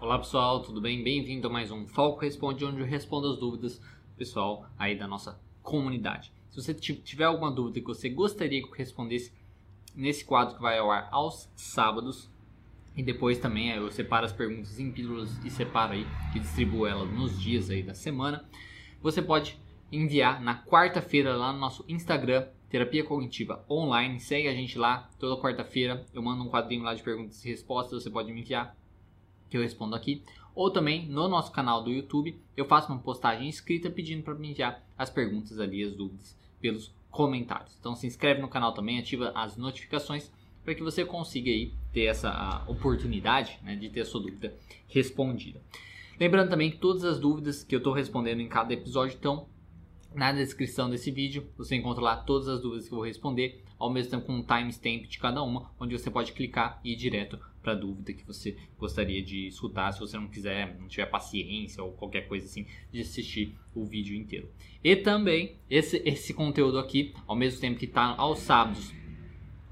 Olá pessoal, tudo bem? Bem-vindo a mais um Falco Responde, onde eu respondo as dúvidas pessoal aí da nossa comunidade. Se você tiver alguma dúvida que você gostaria que eu respondesse nesse quadro que vai ao ar aos sábados, e depois também eu separo as perguntas em pílulas e separo aí e distribuo elas nos dias aí da semana, você pode enviar na quarta-feira lá no nosso Instagram, Terapia Cognitiva Online. Segue a gente lá toda quarta-feira. Eu mando um quadrinho lá de perguntas e respostas. Você pode me enviar que eu respondo aqui. Ou também no nosso canal do YouTube, eu faço uma postagem escrita pedindo para me enviar as perguntas ali, as dúvidas, pelos comentários. Então se inscreve no canal também, ativa as notificações para que você consiga aí ter essa oportunidade né, de ter a sua dúvida respondida. Lembrando também que todas as dúvidas que eu estou respondendo em cada episódio estão na descrição desse vídeo. Você encontra lá todas as dúvidas que eu vou responder, ao mesmo tempo com um timestamp de cada uma, onde você pode clicar e ir direto para dúvida que você gostaria de escutar, se você não quiser, não tiver paciência ou qualquer coisa assim, de assistir o vídeo inteiro. E também esse, esse conteúdo aqui, ao mesmo tempo que está aos sábados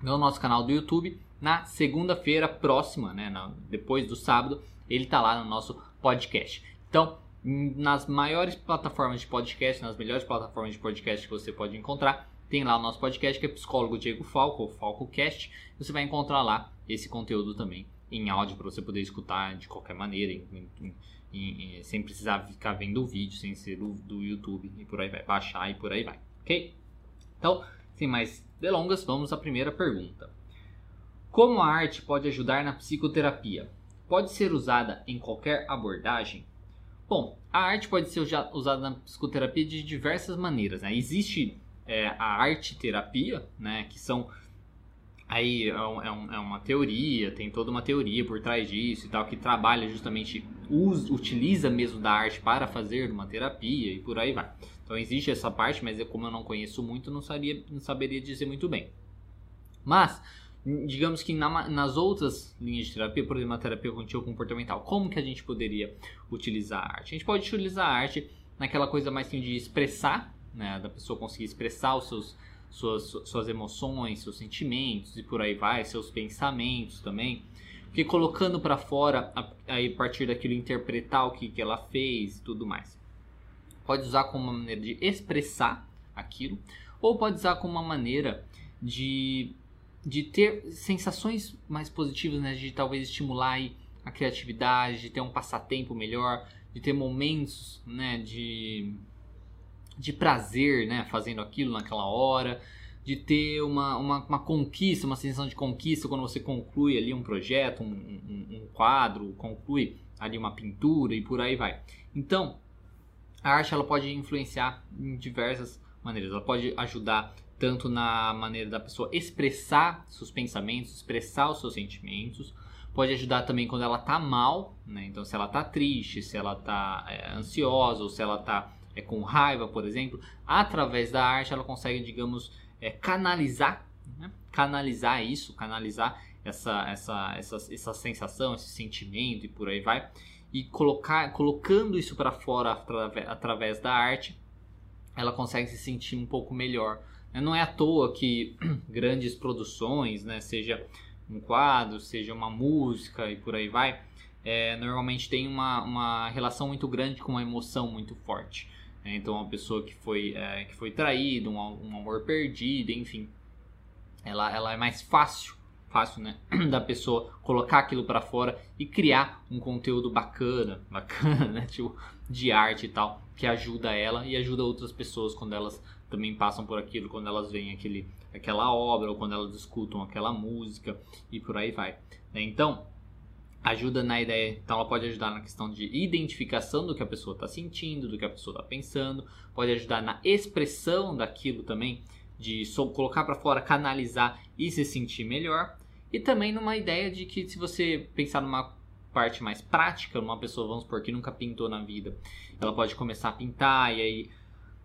no nosso canal do YouTube, na segunda-feira próxima, né, na, depois do sábado, ele está lá no nosso podcast. Então, nas maiores plataformas de podcast, nas melhores plataformas de podcast que você pode encontrar, tem lá o nosso podcast que é Psicólogo Diego Falco, ou FalcoCast. Você vai encontrar lá esse conteúdo também em áudio para você poder escutar de qualquer maneira, em, em, em, sem precisar ficar vendo o vídeo, sem ser do, do YouTube e por aí vai, baixar e por aí vai, ok? Então, sem mais delongas, vamos à primeira pergunta. Como a arte pode ajudar na psicoterapia? Pode ser usada em qualquer abordagem? Bom, a arte pode ser usada na psicoterapia de diversas maneiras. Né? Existe é, a arte terapia, né, que são aí é, um, é, uma teoria, tem toda uma teoria por trás disso e tal, que trabalha justamente, utiliza mesmo da arte para fazer uma terapia e por aí vai. Então existe essa parte, mas eu, como eu não conheço muito, não, sabia, não saberia dizer muito bem. Mas digamos que na, nas outras linhas de terapia, por exemplo, a terapia cognitivo comportamental, como que a gente poderia utilizar a arte? A gente pode utilizar a arte naquela coisa mais assim, de expressar, né, da pessoa conseguir expressar os seus suas, suas emoções, seus sentimentos e por aí vai, seus pensamentos também. Porque colocando para fora, aí a partir daquilo interpretar o que, que ela fez e tudo mais. Pode usar como uma maneira de expressar aquilo, ou pode usar como uma maneira de de ter sensações mais positivas, né? De talvez estimular a criatividade, de ter um passatempo melhor, de ter momentos, né? De, de prazer, né? Fazendo aquilo naquela hora, de ter uma, uma, uma conquista, uma sensação de conquista quando você conclui ali um projeto, um, um, um quadro, conclui ali uma pintura e por aí vai. Então, a arte ela pode influenciar em diversas maneiras. Ela pode ajudar tanto na maneira da pessoa expressar seus pensamentos, expressar os seus sentimentos. Pode ajudar também quando ela tá mal, né? Então, se ela tá triste, se ela tá é, ansiosa ou se ela tá é, com raiva, por exemplo, através da arte ela consegue, digamos, é, canalizar, né? canalizar isso, canalizar essa, essa, essa, essa sensação, esse sentimento e por aí vai, e colocar, colocando isso para fora através, através da arte, ela consegue se sentir um pouco melhor. Não é à toa que grandes produções, né, seja um quadro, seja uma música e por aí vai, é, normalmente tem uma, uma relação muito grande com uma emoção muito forte. Né? Então, uma pessoa que foi, é, que foi traída, um, um amor perdido, enfim, ela, ela é mais fácil fácil, né, da pessoa colocar aquilo para fora e criar um conteúdo bacana, bacana, né, tipo de arte e tal, que ajuda ela e ajuda outras pessoas quando elas também passam por aquilo quando elas veem aquele, aquela obra ou quando elas escutam aquela música e por aí vai. Né? Então, ajuda na ideia, então ela pode ajudar na questão de identificação do que a pessoa está sentindo, do que a pessoa está pensando, pode ajudar na expressão daquilo também, de colocar para fora, canalizar e se sentir melhor, e também numa ideia de que se você pensar numa parte mais prática, uma pessoa, vamos supor, que nunca pintou na vida, ela pode começar a pintar e aí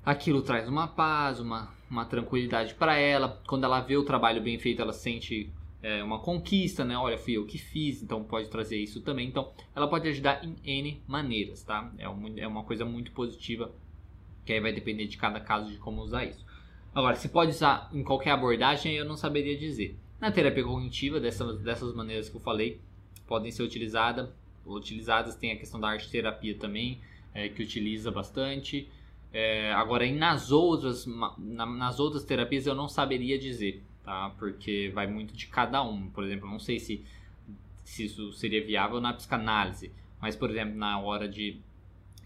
aquilo traz uma paz, uma, uma tranquilidade para ela. Quando ela vê o trabalho bem feito, ela sente é, uma conquista, né? Olha, fui eu que fiz, então pode trazer isso também. Então, ela pode ajudar em N maneiras, tá? É, é uma coisa muito positiva, que aí vai depender de cada caso de como usar isso. Agora, se pode usar em qualquer abordagem, eu não saberia dizer. Na terapia cognitiva, dessas, dessas maneiras que eu falei, podem ser utilizadas utilizadas. Tem a questão da arte terapia também, é, que utiliza bastante. É, agora, nas outras, na, nas outras terapias eu não saberia dizer, tá? Porque vai muito de cada um. Por exemplo, não sei se, se isso seria viável na psicanálise, mas, por exemplo, na hora de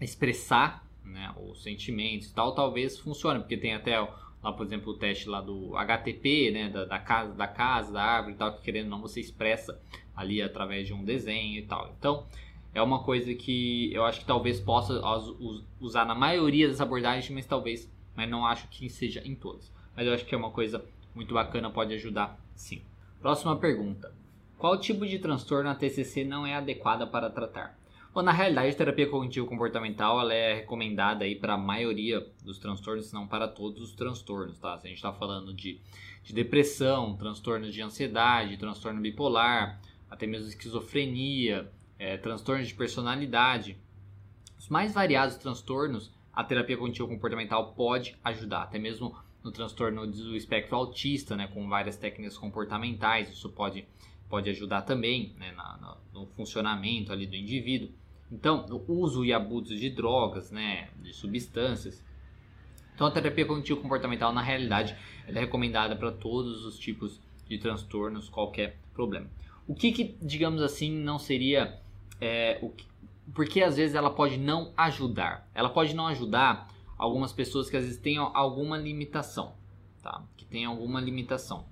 expressar né, os sentimentos e tal, talvez funcione, porque tem até lá, por exemplo, o teste lá do HTP, né, da, da casa, da casa, da árvore e tal, que querendo ou não você expressa ali através de um desenho e tal. Então, é uma coisa que eu acho que talvez possa usar na maioria das abordagens, mas talvez, mas não acho que seja em todas. Mas eu acho que é uma coisa muito bacana, pode ajudar sim. Próxima pergunta. Qual tipo de transtorno a TCC não é adequada para tratar? Bom, na realidade, a terapia cognitivo-comportamental ela é recomendada aí para a maioria dos transtornos, não para todos os transtornos, tá? Se a gente está falando de, de depressão, transtornos de ansiedade, transtorno bipolar, até mesmo esquizofrenia, é, transtornos de personalidade. Os mais variados transtornos, a terapia cognitivo-comportamental pode ajudar, até mesmo no transtorno do espectro autista, né, com várias técnicas comportamentais, isso pode, pode ajudar também né, na, no funcionamento ali do indivíduo. Então, o uso e abuso de drogas, né, de substâncias. Então, a terapia cognitivo-comportamental, na realidade, é recomendada para todos os tipos de transtornos, qualquer problema. O que, que digamos assim, não seria é, o que, porque às vezes ela pode não ajudar. Ela pode não ajudar algumas pessoas que às vezes têm alguma limitação, tá? Que tem alguma limitação.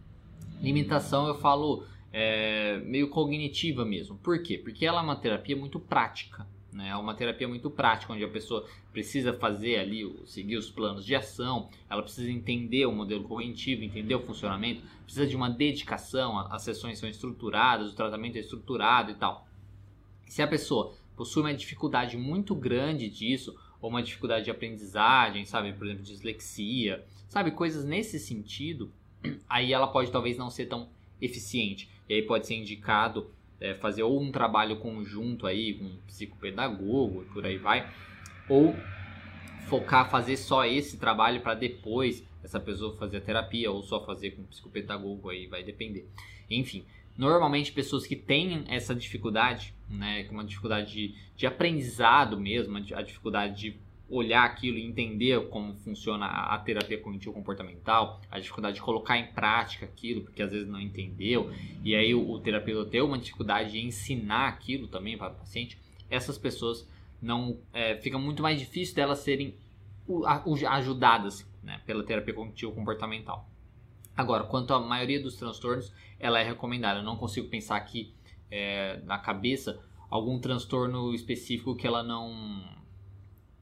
Limitação eu falo é, meio cognitiva mesmo. Por quê? Porque ela é uma terapia muito prática. Né? É uma terapia muito prática, onde a pessoa precisa fazer ali, seguir os planos de ação, ela precisa entender o modelo cognitivo, entender o funcionamento, precisa de uma dedicação, as sessões são estruturadas, o tratamento é estruturado e tal. Se a pessoa possui uma dificuldade muito grande disso, ou uma dificuldade de aprendizagem, sabe, por exemplo, dislexia, sabe, coisas nesse sentido, aí ela pode talvez não ser tão eficiente. E aí pode ser indicado é, fazer ou um trabalho conjunto aí com um psicopedagogo e por aí vai, ou focar fazer só esse trabalho para depois essa pessoa fazer a terapia ou só fazer com um psicopedagogo aí vai depender. Enfim, normalmente pessoas que têm essa dificuldade, né, uma dificuldade de, de aprendizado mesmo, a dificuldade de olhar aquilo e entender como funciona a terapia cognitivo-comportamental, a dificuldade de colocar em prática aquilo, porque às vezes não entendeu, e aí o, o terapeuta tem uma dificuldade de ensinar aquilo também para o paciente, essas pessoas não é, fica muito mais difícil delas serem ajudadas né, pela terapia cognitivo-comportamental. Agora, quanto à maioria dos transtornos, ela é recomendada. Eu não consigo pensar aqui é, na cabeça algum transtorno específico que ela não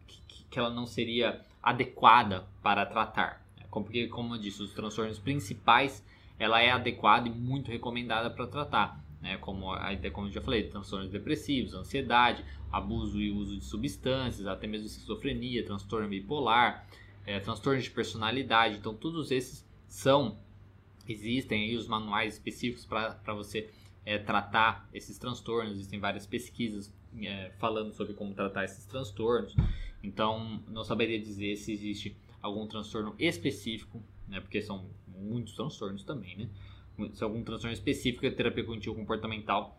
que, que ela não seria adequada para tratar. Porque, como eu disse, os transtornos principais ela é adequada e muito recomendada para tratar. Né, como, como eu já falei, transtornos depressivos, ansiedade, abuso e uso de substâncias, até mesmo esquizofrenia, transtorno bipolar, é, de personalidade. Então, todos esses são existem aí os manuais específicos para você é, tratar esses transtornos. Existem várias pesquisas é, falando sobre como tratar esses transtornos. Então, não saberia dizer se existe algum transtorno específico, né, porque são muitos transtornos também, né? Se algum transtorno específico, a terapia cognitivo comportamental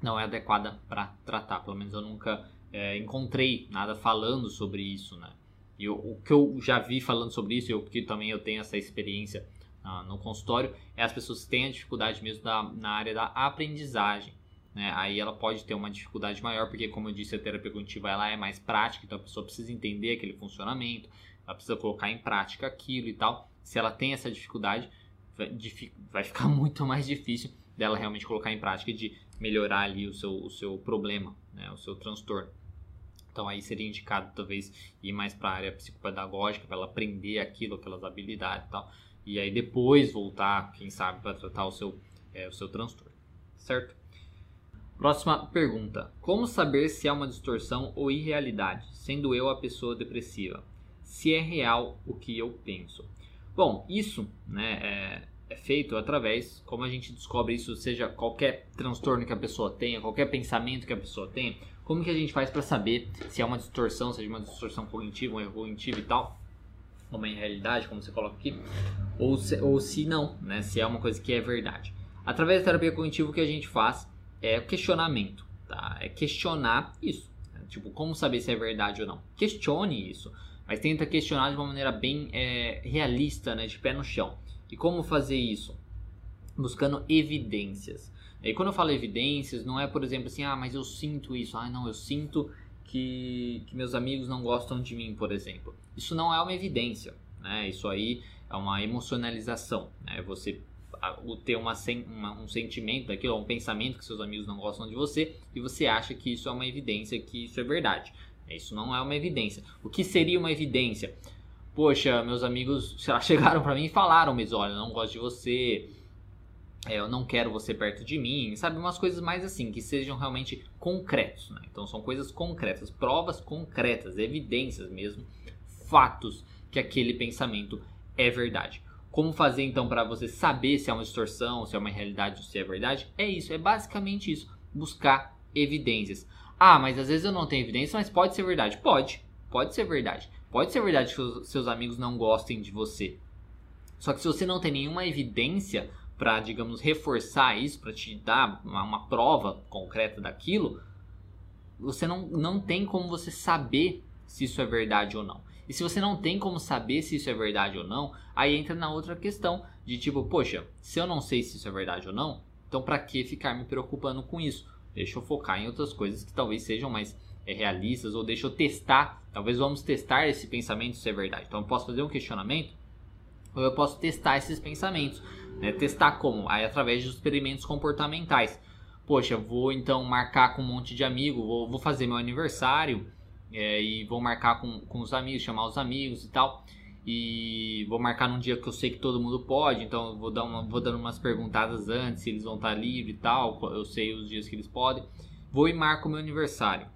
não é adequada para tratar. Pelo menos eu nunca é, encontrei nada falando sobre isso, né? E o que eu já vi falando sobre isso, eu que também eu tenho essa experiência uh, no consultório, é as pessoas têm a dificuldade mesmo da, na área da aprendizagem. Né? Aí ela pode ter uma dificuldade maior, porque como eu disse, a terapia cognitiva ela é mais prática, então a pessoa precisa entender aquele funcionamento, ela precisa colocar em prática aquilo e tal. Se ela tem essa dificuldade, vai ficar muito mais difícil dela realmente colocar em prática de melhorar ali o seu, o seu problema, né? o seu transtorno. Então aí seria indicado talvez ir mais para a área psicopedagógica para ela aprender aquilo, aquelas habilidades e tal, e aí depois voltar, quem sabe, para tratar o seu, é, o seu transtorno, certo? Próxima pergunta: Como saber se é uma distorção ou irrealidade, sendo eu a pessoa depressiva? Se é real o que eu penso? Bom, isso, né, é, é feito através, como a gente descobre isso, seja qualquer transtorno que a pessoa tenha, qualquer pensamento que a pessoa tenha, como que a gente faz para saber se é uma distorção, seja uma distorção cognitiva, um erro cognitivo e tal, uma irrealidade, como você coloca aqui, ou se, ou se não, né, se é uma coisa que é verdade. Através da terapia cognitiva o que a gente faz é questionamento, tá? É questionar isso. Né? Tipo, como saber se é verdade ou não? Questione isso, mas tenta questionar de uma maneira bem é, realista, né? De pé no chão. E como fazer isso? Buscando evidências. E quando eu falo evidências, não é, por exemplo, assim, ah, mas eu sinto isso. Ah, não, eu sinto que, que meus amigos não gostam de mim, por exemplo. Isso não é uma evidência, né? Isso aí é uma emocionalização, né? Você ter uma, uma, um sentimento daquilo, um pensamento que seus amigos não gostam de você e você acha que isso é uma evidência, que isso é verdade. Isso não é uma evidência. O que seria uma evidência? Poxa, meus amigos chegaram para mim e falaram, mas olha, não gosto de você, é, eu não quero você perto de mim, sabe? Umas coisas mais assim, que sejam realmente concretos, né? Então são coisas concretas, provas concretas, evidências mesmo, fatos que aquele pensamento é verdade. Como fazer então para você saber se é uma distorção, se é uma realidade ou se é verdade? É isso, é basicamente isso. Buscar evidências. Ah, mas às vezes eu não tenho evidência, mas pode ser verdade. Pode, pode ser verdade. Pode ser verdade que seus amigos não gostem de você. Só que se você não tem nenhuma evidência para, digamos, reforçar isso, para te dar uma, uma, prova concreta daquilo, você não, não tem como você saber se isso é verdade ou não. E se você não tem como saber se isso é verdade ou não, aí entra na outra questão de tipo, poxa, se eu não sei se isso é verdade ou não, então para que ficar me preocupando com isso? Deixa eu focar em outras coisas que talvez sejam mais é, realistas ou deixa eu testar, talvez vamos testar esse pensamento se é verdade. Então eu posso fazer um questionamento ou eu posso testar esses pensamentos, né? Testar como? Aí através de experimentos comportamentais. Poxa, vou então marcar com um monte de amigo, vou, vou fazer meu aniversário é, e vou marcar com, com os amigos, chamar os amigos e tal. E vou marcar num dia que eu sei que todo mundo pode, então vou, dar uma, vou dando umas perguntadas antes, se eles vão estar livres e tal. Eu sei os dias que eles podem. Vou e marco meu aniversário.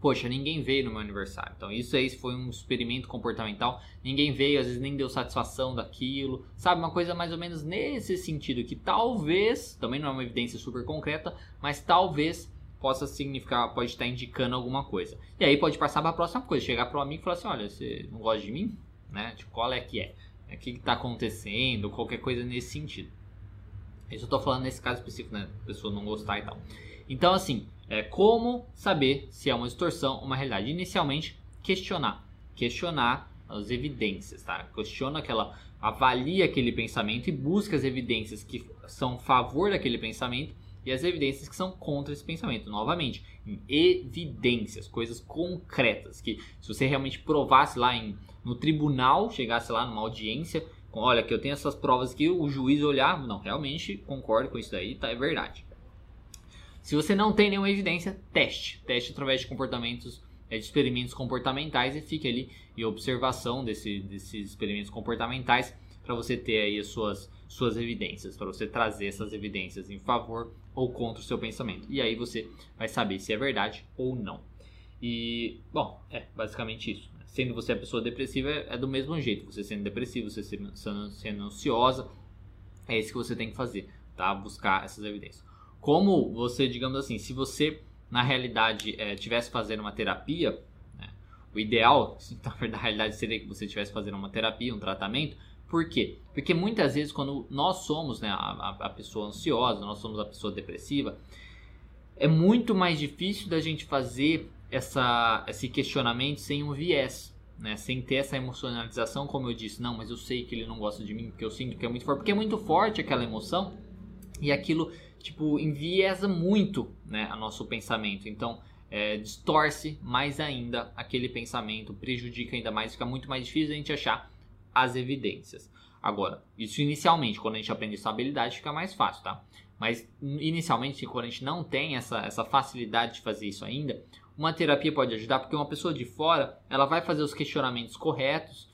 Poxa, ninguém veio no meu aniversário. Então, isso aí foi um experimento comportamental. Ninguém veio, às vezes nem deu satisfação daquilo. Sabe, uma coisa mais ou menos nesse sentido, que talvez, também não é uma evidência super concreta, mas talvez possa significar, pode estar indicando alguma coisa. E aí pode passar para a próxima coisa, chegar para o amigo e falar assim, olha, você não gosta de mim? Né? Tipo, qual é que é? O que está acontecendo? Qualquer coisa nesse sentido. Isso eu estou falando nesse caso específico, né? A pessoa não gostar e tal. Então, assim, é como saber se é uma distorção uma realidade? Inicialmente, questionar. Questionar as evidências, tá? Questiona aquela, avalia aquele pensamento e busca as evidências que são a favor daquele pensamento e as evidências que são contra esse pensamento. Novamente, em evidências, coisas concretas, que se você realmente provasse lá em, no tribunal, chegasse lá numa audiência, olha, que eu tenho essas provas que o juiz olhar, não, realmente concordo com isso daí, tá, é verdade. Se você não tem nenhuma evidência, teste. Teste através de comportamentos, é, de experimentos comportamentais e fique ali em observação desse, desses experimentos comportamentais para você ter aí as suas, suas evidências, para você trazer essas evidências em favor ou contra o seu pensamento. E aí você vai saber se é verdade ou não. E, bom, é basicamente isso. Sendo você a pessoa depressiva, é, é do mesmo jeito. Você sendo depressivo, você sendo, sendo ansiosa, é isso que você tem que fazer, tá? Buscar essas evidências. Como você, digamos assim, se você na realidade é, tivesse fazendo uma terapia, né, o ideal, na realidade, seria que você estivesse fazendo uma terapia, um tratamento, por quê? Porque muitas vezes quando nós somos né, a, a pessoa ansiosa, nós somos a pessoa depressiva, é muito mais difícil da gente fazer essa, esse questionamento sem um viés. Né, sem ter essa emocionalização, como eu disse, não, mas eu sei que ele não gosta de mim, porque eu sinto que é muito forte, porque é muito forte aquela emoção e aquilo, tipo, enviesa muito, né, a nosso pensamento. Então, é, distorce mais ainda aquele pensamento, prejudica ainda mais, fica muito mais difícil a gente achar as evidências. Agora, isso inicialmente, quando a gente aprende essa habilidade, fica mais fácil, tá? Mas inicialmente, quando a gente não tem essa, essa facilidade de fazer isso ainda, uma terapia pode ajudar, porque uma pessoa de fora, ela vai fazer os questionamentos corretos,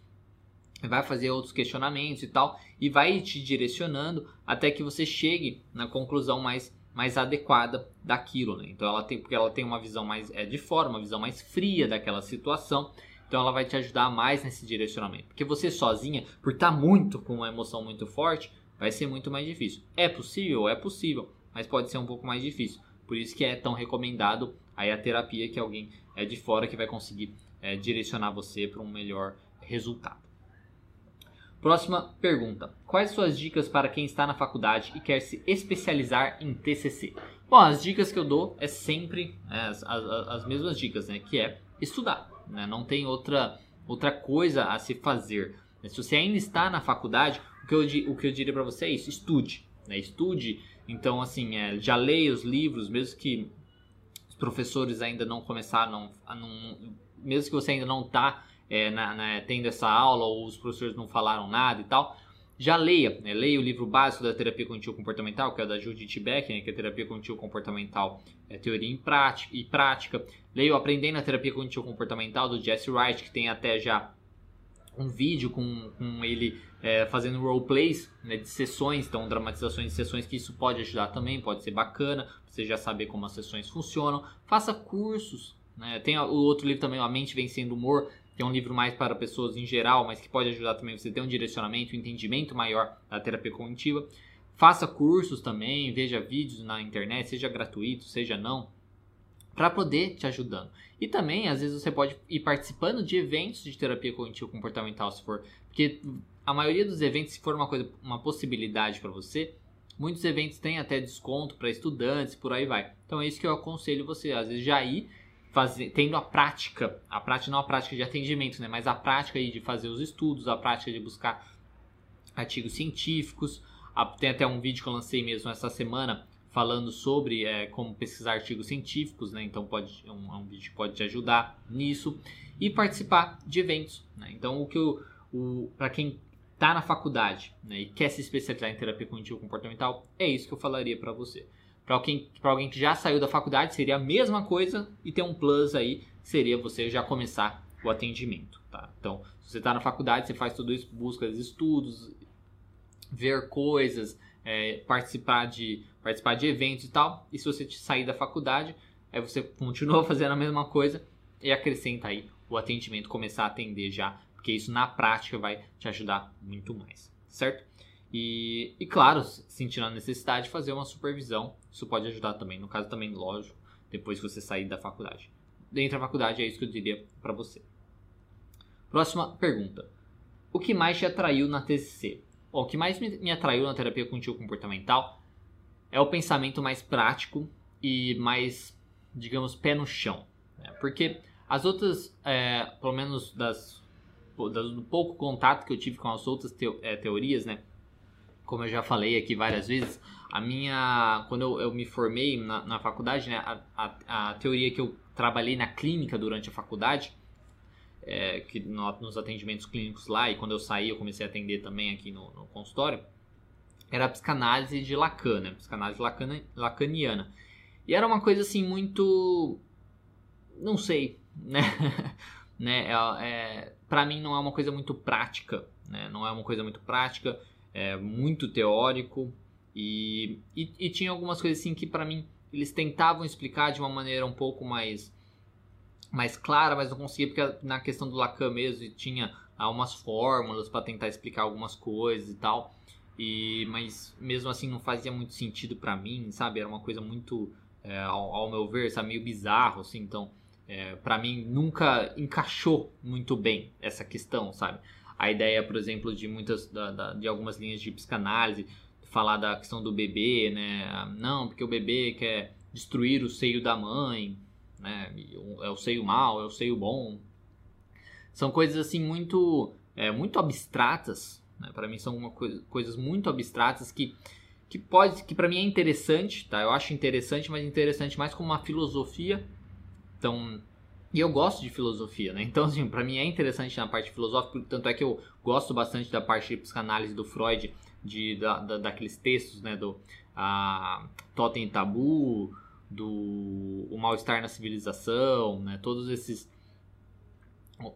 vai fazer outros questionamentos e tal, e vai te direcionando até que você chegue na conclusão mais, mais adequada daquilo, né? Então ela tem, porque ela tem uma visão mais é, de fora, uma visão mais fria daquela situação, então ela vai te ajudar mais nesse direcionamento. Porque você sozinha, por estar tá muito com uma emoção muito forte, vai ser muito mais difícil. É possível? É possível, mas pode ser um pouco mais difícil. Por isso que é tão recomendado aí a terapia que alguém é de fora que vai conseguir é, direcionar você para um melhor resultado. Próxima pergunta: Quais suas dicas para quem está na faculdade e quer se especializar em TCC? Bom, as dicas que eu dou é sempre é, as, as, as, mesmas dicas, né? Que é estudar, né? Não tem outra, outra coisa a se fazer. Se você ainda está na faculdade, o que eu, o que eu diria para você é isso: estude, né? Estude. Então, assim, é, já leia os livros, mesmo que os professores ainda não começaram, a não, mesmo que você ainda não está é, na, na, tendo essa aula ou os professores não falaram nada e tal, já leia, né? leia o livro básico da terapia cognitivo comportamental, que é da Judith Beck, né? que é terapia cognitivo comportamental, é teoria em prática, e prática. Leia o Aprendendo a Terapia Cognitivo Comportamental do Jesse Wright, que tem até já um vídeo com, com ele é, fazendo roleplays né, de sessões, então dramatizações de sessões, que isso pode ajudar também, pode ser bacana, você já saber como as sessões funcionam. Faça cursos, né? Tem o outro livro também, A Mente Vencendo o Humor, que é um livro mais para pessoas em geral, mas que pode ajudar também você a ter um direcionamento, um entendimento maior da terapia cognitiva. Faça cursos também, veja vídeos na internet, seja gratuito, seja não, para poder te ajudando. E também, às vezes, você pode ir participando de eventos de terapia cognitivo comportamental, se for, porque a maioria dos eventos, se for uma coisa, uma possibilidade para você, muitos eventos têm até desconto para estudantes, por aí vai. Então é isso que eu aconselho você, às vezes já ir fazer, tendo a prática, a prática não a prática de atendimento, né, mas a prática de fazer os estudos, a prática de buscar artigos científicos. Tem até um vídeo que eu lancei mesmo essa semana falando sobre é, como pesquisar artigos científicos, né? Então pode é um, é um vídeo que pode te ajudar nisso e participar de eventos. Né? Então o que o, o para quem está na faculdade né, e quer se especializar em terapia cognitivo comportamental é isso que eu falaria para você. Para alguém, alguém que já saiu da faculdade, seria a mesma coisa e tem um plus aí, seria você já começar o atendimento. Tá? Então, se você está na faculdade, você faz tudo isso, busca estudos, ver coisas, é, participar, de, participar de eventos e tal. E se você sair da faculdade, aí você continua fazendo a mesma coisa e acrescenta aí o atendimento, começar a atender já, porque isso na prática vai te ajudar muito mais, certo? E, e claro, sentindo a necessidade de fazer uma supervisão, isso pode ajudar também. No caso também, lógico, depois que você sair da faculdade. Dentro da faculdade é isso que eu diria para você. Próxima pergunta. O que mais te atraiu na TCC? O que mais me atraiu na terapia cognitivo comportamental é o pensamento mais prático e mais, digamos, pé no chão. Né? Porque as outras, é, pelo menos das, das, do pouco contato que eu tive com as outras teo, é, teorias, né? como eu já falei aqui várias vezes, a minha. Quando eu, eu me formei na, na faculdade, né, a, a, a, teoria que eu trabalhei na clínica durante a faculdade, é, que no, nos atendimentos clínicos lá, e quando eu saí eu comecei a atender também aqui no, no consultório, era a psicanálise de Lacan, né, psicanálise lacana, lacaniana. E era uma coisa assim muito. Não sei, né? né? É, é, mim não é uma coisa muito prática, né? Não é uma coisa muito prática é, muito teórico e, e, e, tinha algumas coisas assim que para mim eles tentavam explicar de uma maneira um pouco mais mais clara, mas não conseguia porque na questão do Lacan mesmo tinha algumas fórmulas para tentar explicar algumas coisas e tal. E mas mesmo assim não fazia muito sentido para mim, sabe? Era uma coisa muito é, ao, ao, meu ver, sabe, meio bizarro assim, então é, para mim nunca encaixou muito bem essa questão, sabe? a ideia, por exemplo, de muitas da, da, de algumas linhas de psicanálise falar da questão do bebê, né? Não, porque o bebê quer destruir o seio da mãe, né? É o seio mal, é o seio bom. São coisas assim muito, é, muito abstratas. Né? Para mim são coisa, coisas muito abstratas que que pode, que para mim é interessante, tá? Eu acho interessante, mas interessante mais como uma filosofia. Então e eu gosto de filosofia, né? Então, assim, pra mim é interessante na parte filosófica, tanto é que eu gosto bastante da parte de psicanálise do Freud, de, da, da daqueles textos, né? Do a, Totem e Tabu, do O Mal-Estar na Civilização, né? Todos esses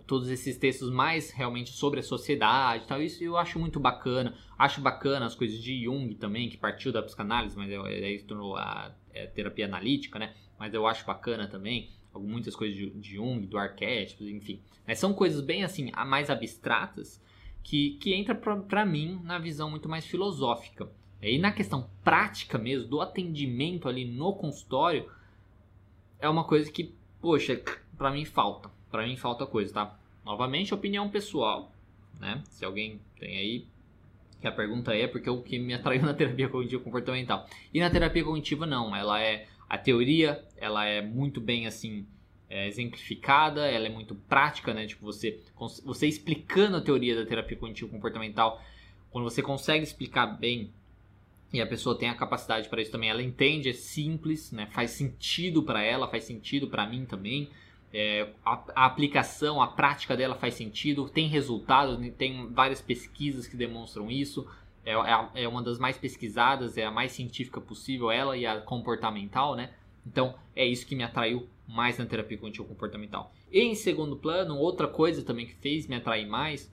todos esses textos mais realmente sobre a sociedade tal, isso eu acho muito bacana. Acho bacana as coisas de Jung também, que partiu da psicanálise, mas aí se tornou a é, terapia analítica, né? Mas eu acho bacana também muitas coisas de, de Jung, do arquétipo, enfim. Mas são coisas bem assim, mais abstratas, que, que entra para mim na visão muito mais filosófica. E na questão prática mesmo, do atendimento ali no consultório, é uma coisa que, poxa, para mim falta. Para mim falta coisa, tá? Novamente, opinião pessoal. né? Se alguém tem aí, que a pergunta é porque o que me atraiu na terapia cognitivo comportamental. E na terapia cognitiva não, ela é a teoria, ela é muito bem assim é, exemplificada, ela é muito prática, né? Tipo você você explicando a teoria da terapia cognitivo comportamental, quando você consegue explicar bem e a pessoa tem a capacidade para isso também, ela entende, é simples, né? Faz sentido para ela, faz sentido para mim também. É, a, a, aplicação, a prática dela faz sentido, tem resultados, né, tem várias pesquisas que demonstram isso. É, é, é, uma das mais pesquisadas, é a mais científica possível, ela e a comportamental, né? Então é isso que me atraiu mais na terapia cognitivo comportamental. E em segundo plano, outra coisa também que fez me atrair mais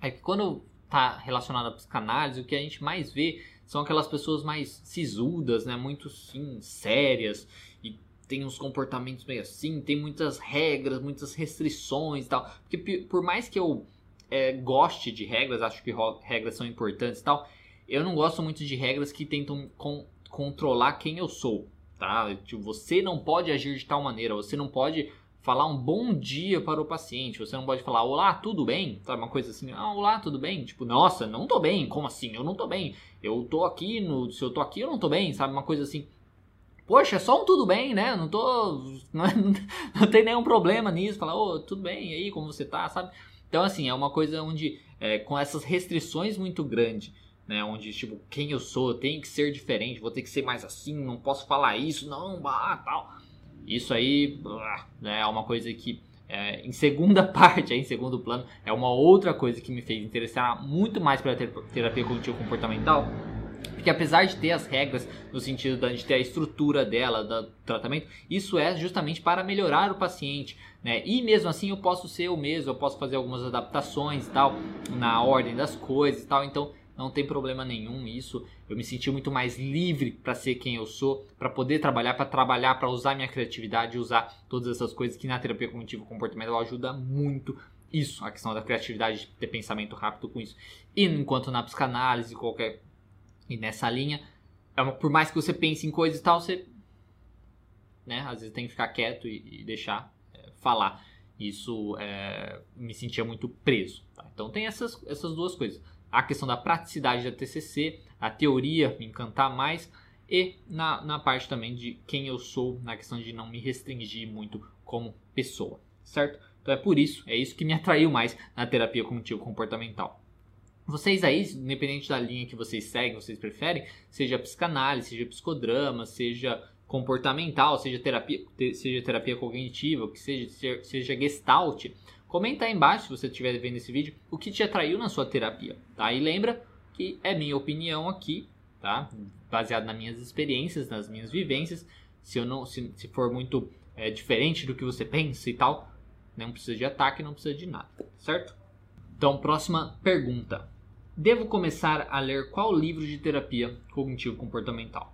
é que quando está relacionado à psicanálise, o que a gente mais vê são aquelas pessoas mais sisudas, né? Muito sim, sérias e tem uns comportamentos meio assim, tem muitas regras, muitas restrições e tal. Porque por mais que eu é, goste de regras, acho que regras são importantes e tal, eu não gosto muito de regras que tentam con controlar quem eu sou, tá? Tipo, você não pode agir de tal maneira, você não pode falar um bom dia para o paciente, você não pode falar olá, tudo bem? Sabe, uma coisa assim, ah, olá, tudo bem? Tipo, nossa, não tô bem, como assim? Eu não tô bem, eu tô aqui, no, se eu tô aqui eu não tô bem, sabe, uma coisa assim poxa, é só um tudo bem, né? Não tô. Não, não tem nenhum problema nisso. Falar, ô, oh, tudo bem, e aí, como você tá, sabe? Então, assim, é uma coisa onde, é, com essas restrições muito grandes, né? Onde, tipo, quem eu sou, eu tenho que ser diferente, vou ter que ser mais assim, não posso falar isso, não, bah, tal. Isso aí né, é uma coisa que, é, em segunda parte, em segundo plano, é uma outra coisa que me fez interessar muito mais pela terapia cognitivo comportamental porque apesar de ter as regras no sentido de ter a estrutura dela, do tratamento, isso é justamente para melhorar o paciente, né? E mesmo assim eu posso ser o mesmo, eu posso fazer algumas adaptações tal, na ordem das coisas e tal, então não tem problema nenhum isso. Eu me senti muito mais livre para ser quem eu sou, para poder trabalhar, para trabalhar, para usar minha criatividade, usar todas essas coisas que na terapia cognitivo comportamental ajuda muito isso, a questão da criatividade, de ter pensamento rápido com isso. E enquanto na psicanálise, qualquer e nessa linha, é por mais que você pense em coisas e tal, você. Né, às vezes tem que ficar quieto e, e deixar é, falar. Isso é, me sentia muito preso. Tá? Então tem essas, essas duas coisas. A questão da praticidade da TCC, a teoria me encantar mais e na, na parte também de quem eu sou, na questão de não me restringir muito como pessoa, certo? Então é por isso, é isso que me atraiu mais na terapia cognitivo comportamental. Vocês aí, independente da linha que vocês seguem, vocês preferem, seja psicanálise, seja psicodrama, seja comportamental, seja terapia, seja terapia cognitiva, que seja, seja gestalt, comenta aí embaixo se você estiver vendo esse vídeo o que te atraiu na sua terapia, tá? E lembra que é minha opinião aqui, tá? Baseado nas minhas experiências, nas minhas vivências. Se eu não, se, se for muito é, diferente do que você pensa e tal, não precisa de ataque, não precisa de nada, certo? Então, próxima pergunta. Devo começar a ler qual livro de terapia cognitivo-comportamental?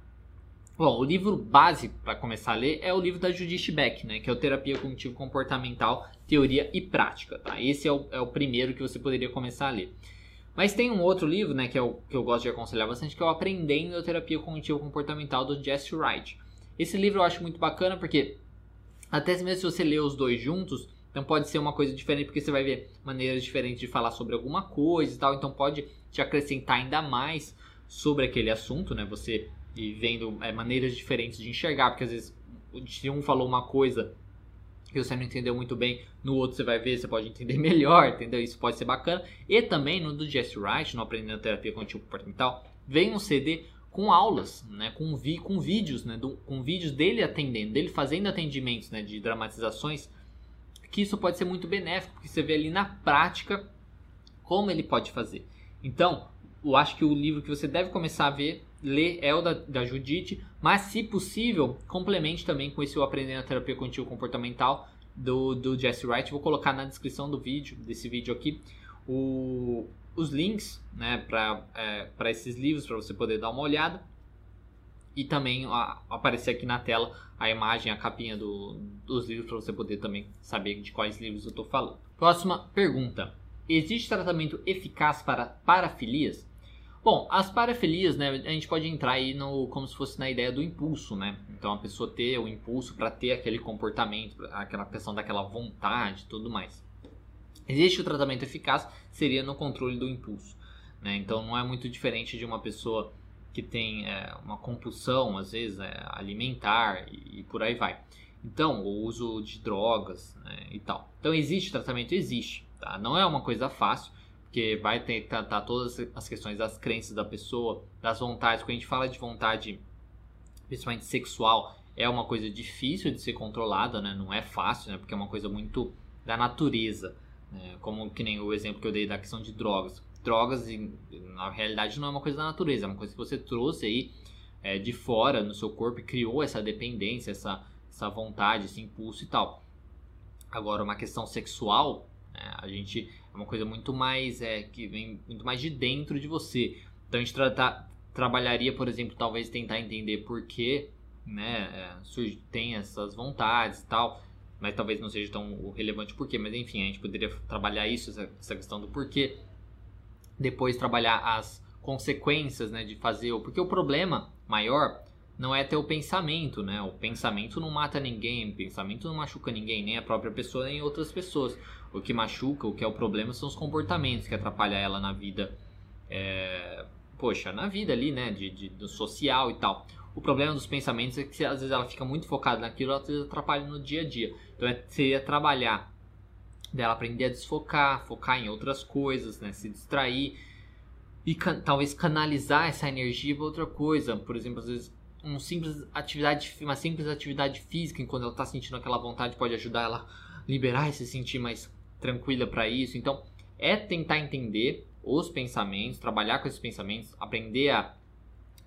Bom, o livro base para começar a ler é o livro da Judith Beck, né, que é o Terapia Cognitivo-Comportamental, Teoria e Prática. Tá? Esse é o, é o primeiro que você poderia começar a ler. Mas tem um outro livro, né, que é o que eu gosto de aconselhar bastante, que é o Aprendendo a Terapia Cognitivo-Comportamental do Jesse Wright. Esse livro eu acho muito bacana porque até mesmo se você ler os dois juntos, então pode ser uma coisa diferente porque você vai ver maneiras diferentes de falar sobre alguma coisa e tal. Então pode te acrescentar ainda mais sobre aquele assunto, né? Você ir vendo é, maneiras diferentes de enxergar, porque às vezes se um falou uma coisa que você não entendeu muito bem, no outro você vai ver, você pode entender melhor, entendeu? Isso pode ser bacana. E também no do Jesse Wright, no Aprendendo Terapia Cognitivo Comportamental, vem um CD com aulas, né, com, vi, com vídeos, né, do, com vídeos dele atendendo, dele fazendo atendimentos, né, de dramatizações que isso pode ser muito benéfico, porque você vê ali na prática como ele pode fazer. Então, eu acho que o livro que você deve começar a ver, ler é o da, da Judite, mas se possível, complemente também com esse o Aprendendo a Terapia Contínua Comportamental do, do Jesse Wright. Vou colocar na descrição do vídeo, desse vídeo aqui, o, os links né, para é, esses livros, para você poder dar uma olhada e também a, aparecer aqui na tela a imagem, a capinha do, dos livros para você poder também saber de quais livros eu estou falando. Próxima pergunta: existe tratamento eficaz para parafilias? Bom, as parafilias, né, a gente pode entrar aí no como se fosse na ideia do impulso, né? Então a pessoa ter o impulso para ter aquele comportamento, aquela questão daquela vontade, tudo mais. Existe o tratamento eficaz, seria no controle do impulso. Né? Então não é muito diferente de uma pessoa que tem é, uma compulsão, às vezes, é, alimentar e, e, por aí vai. Então, o uso de drogas né, e tal. Então, existe tratamento? Existe. Tá? Não é uma coisa fácil, porque vai que tratar todas as questões das crenças da pessoa, das vontades. Quando a gente fala de vontade, principalmente sexual, é uma coisa difícil de ser controlada, né? não é fácil, né? porque é uma coisa muito da natureza. Né? Como que nem o exemplo que eu dei da questão de drogas drogas, na realidade, não é uma coisa da natureza, é uma coisa que você trouxe aí é, de fora no seu corpo e criou essa dependência, essa, essa vontade, esse impulso e tal. Agora, uma questão sexual, é, a gente é uma coisa muito mais é, que vem muito mais de dentro de você. Então a gente trata, trabalharia, por exemplo, talvez tentar entender por que né, é, tem essas vontades e tal, mas talvez não seja tão relevante por quê, mas enfim, a gente poderia trabalhar isso, essa, essa questão do porquê depois trabalhar as consequências, né, de fazer, porque o problema maior não é ter o pensamento, né? O pensamento não mata ninguém, o pensamento não machuca ninguém, nem a própria pessoa, nem outras pessoas. O que machuca, o que é o problema são os comportamentos que atrapalham ela na vida, é... poxa, na vida ali, né, de, de, do social e tal. O problema dos pensamentos é que às vezes ela fica muito focada naquilo, às vezes atrapalha no dia a dia. Então é, seria trabalhar dela aprender a desfocar, focar em outras coisas, né? Se distrair e can talvez canalizar essa energia para outra coisa. Por exemplo, às vezes um simples atividade, uma simples atividade física, enquanto ela está sentindo aquela vontade, pode ajudar ela a liberar e se sentir mais tranquila para isso. Então, é tentar entender os pensamentos, trabalhar com esses pensamentos, aprender a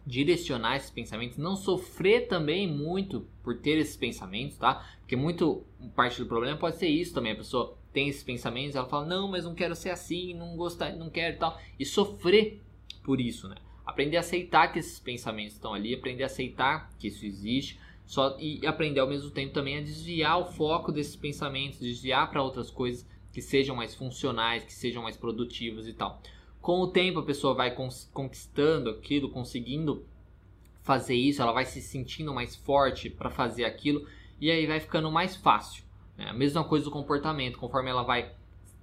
direcionar esses pensamentos, não sofrer também muito por ter esses pensamentos, tá? Porque muito parte do problema pode ser isso também, a pessoa tem esses pensamentos, ela fala, não, mas não quero ser assim, não gostar, não quero e tal. E sofrer por isso, né? Aprender a aceitar que esses pensamentos estão ali, aprender a aceitar que isso existe, só e aprender ao mesmo tempo também a desviar o foco desses pensamentos, desviar para outras coisas que sejam mais funcionais, que sejam mais produtivas e tal. Com o tempo a pessoa vai conquistando aquilo, conseguindo fazer isso, ela vai se sentindo mais forte para fazer aquilo e aí vai ficando mais fácil. É a mesma coisa do comportamento, conforme ela vai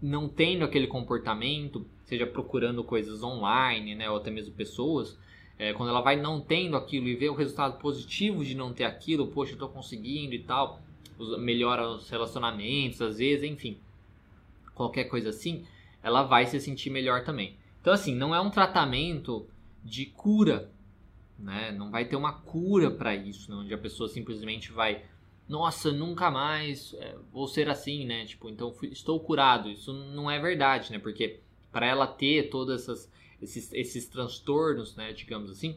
não tendo aquele comportamento, seja procurando coisas online, né, ou até mesmo pessoas, é, quando ela vai não tendo aquilo e vê o resultado positivo de não ter aquilo, poxa, tô conseguindo e tal, melhora os relacionamentos, às vezes, enfim, qualquer coisa assim, ela vai se sentir melhor também. Então, assim, não é um tratamento de cura, né? Não vai ter uma cura para isso, onde a pessoa simplesmente vai nossa, nunca mais é, vou ser assim, né? Tipo, então fui, estou curado. Isso não é verdade, né? Porque para ela ter todos esses, esses transtornos, né? Digamos assim,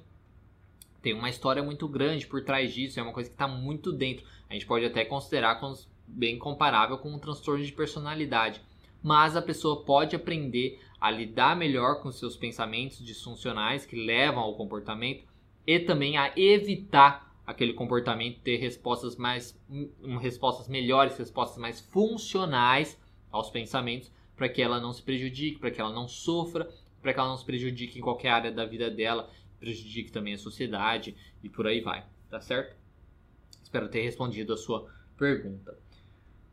tem uma história muito grande por trás disso. É uma coisa que está muito dentro. A gente pode até considerar bem comparável com um transtorno de personalidade. Mas a pessoa pode aprender a lidar melhor com seus pensamentos disfuncionais que levam ao comportamento e também a evitar aquele comportamento ter respostas mais um, respostas melhores, respostas mais funcionais aos pensamentos para que ela não se prejudique, para que ela não sofra, para que ela não se prejudique em qualquer área da vida dela, prejudique também a sociedade e por aí vai, tá certo? Espero ter respondido a sua pergunta.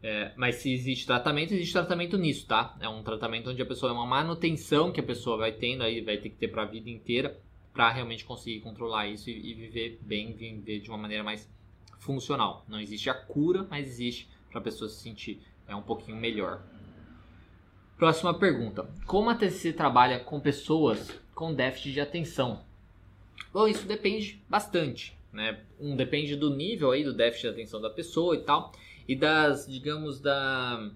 É, mas se existe tratamento, existe tratamento nisso, tá? É um tratamento onde a pessoa é uma manutenção que a pessoa vai tendo aí, vai ter que ter para a vida inteira para realmente conseguir controlar isso e, e, viver bem, viver de uma maneira mais funcional. Não existe a cura, mas existe para a pessoa se sentir é, um pouquinho melhor. Próxima pergunta: Como a TCC trabalha com pessoas com déficit de atenção? Bom, isso depende bastante, né? Um depende do nível aí do déficit de atenção da pessoa e tal, e das, digamos, da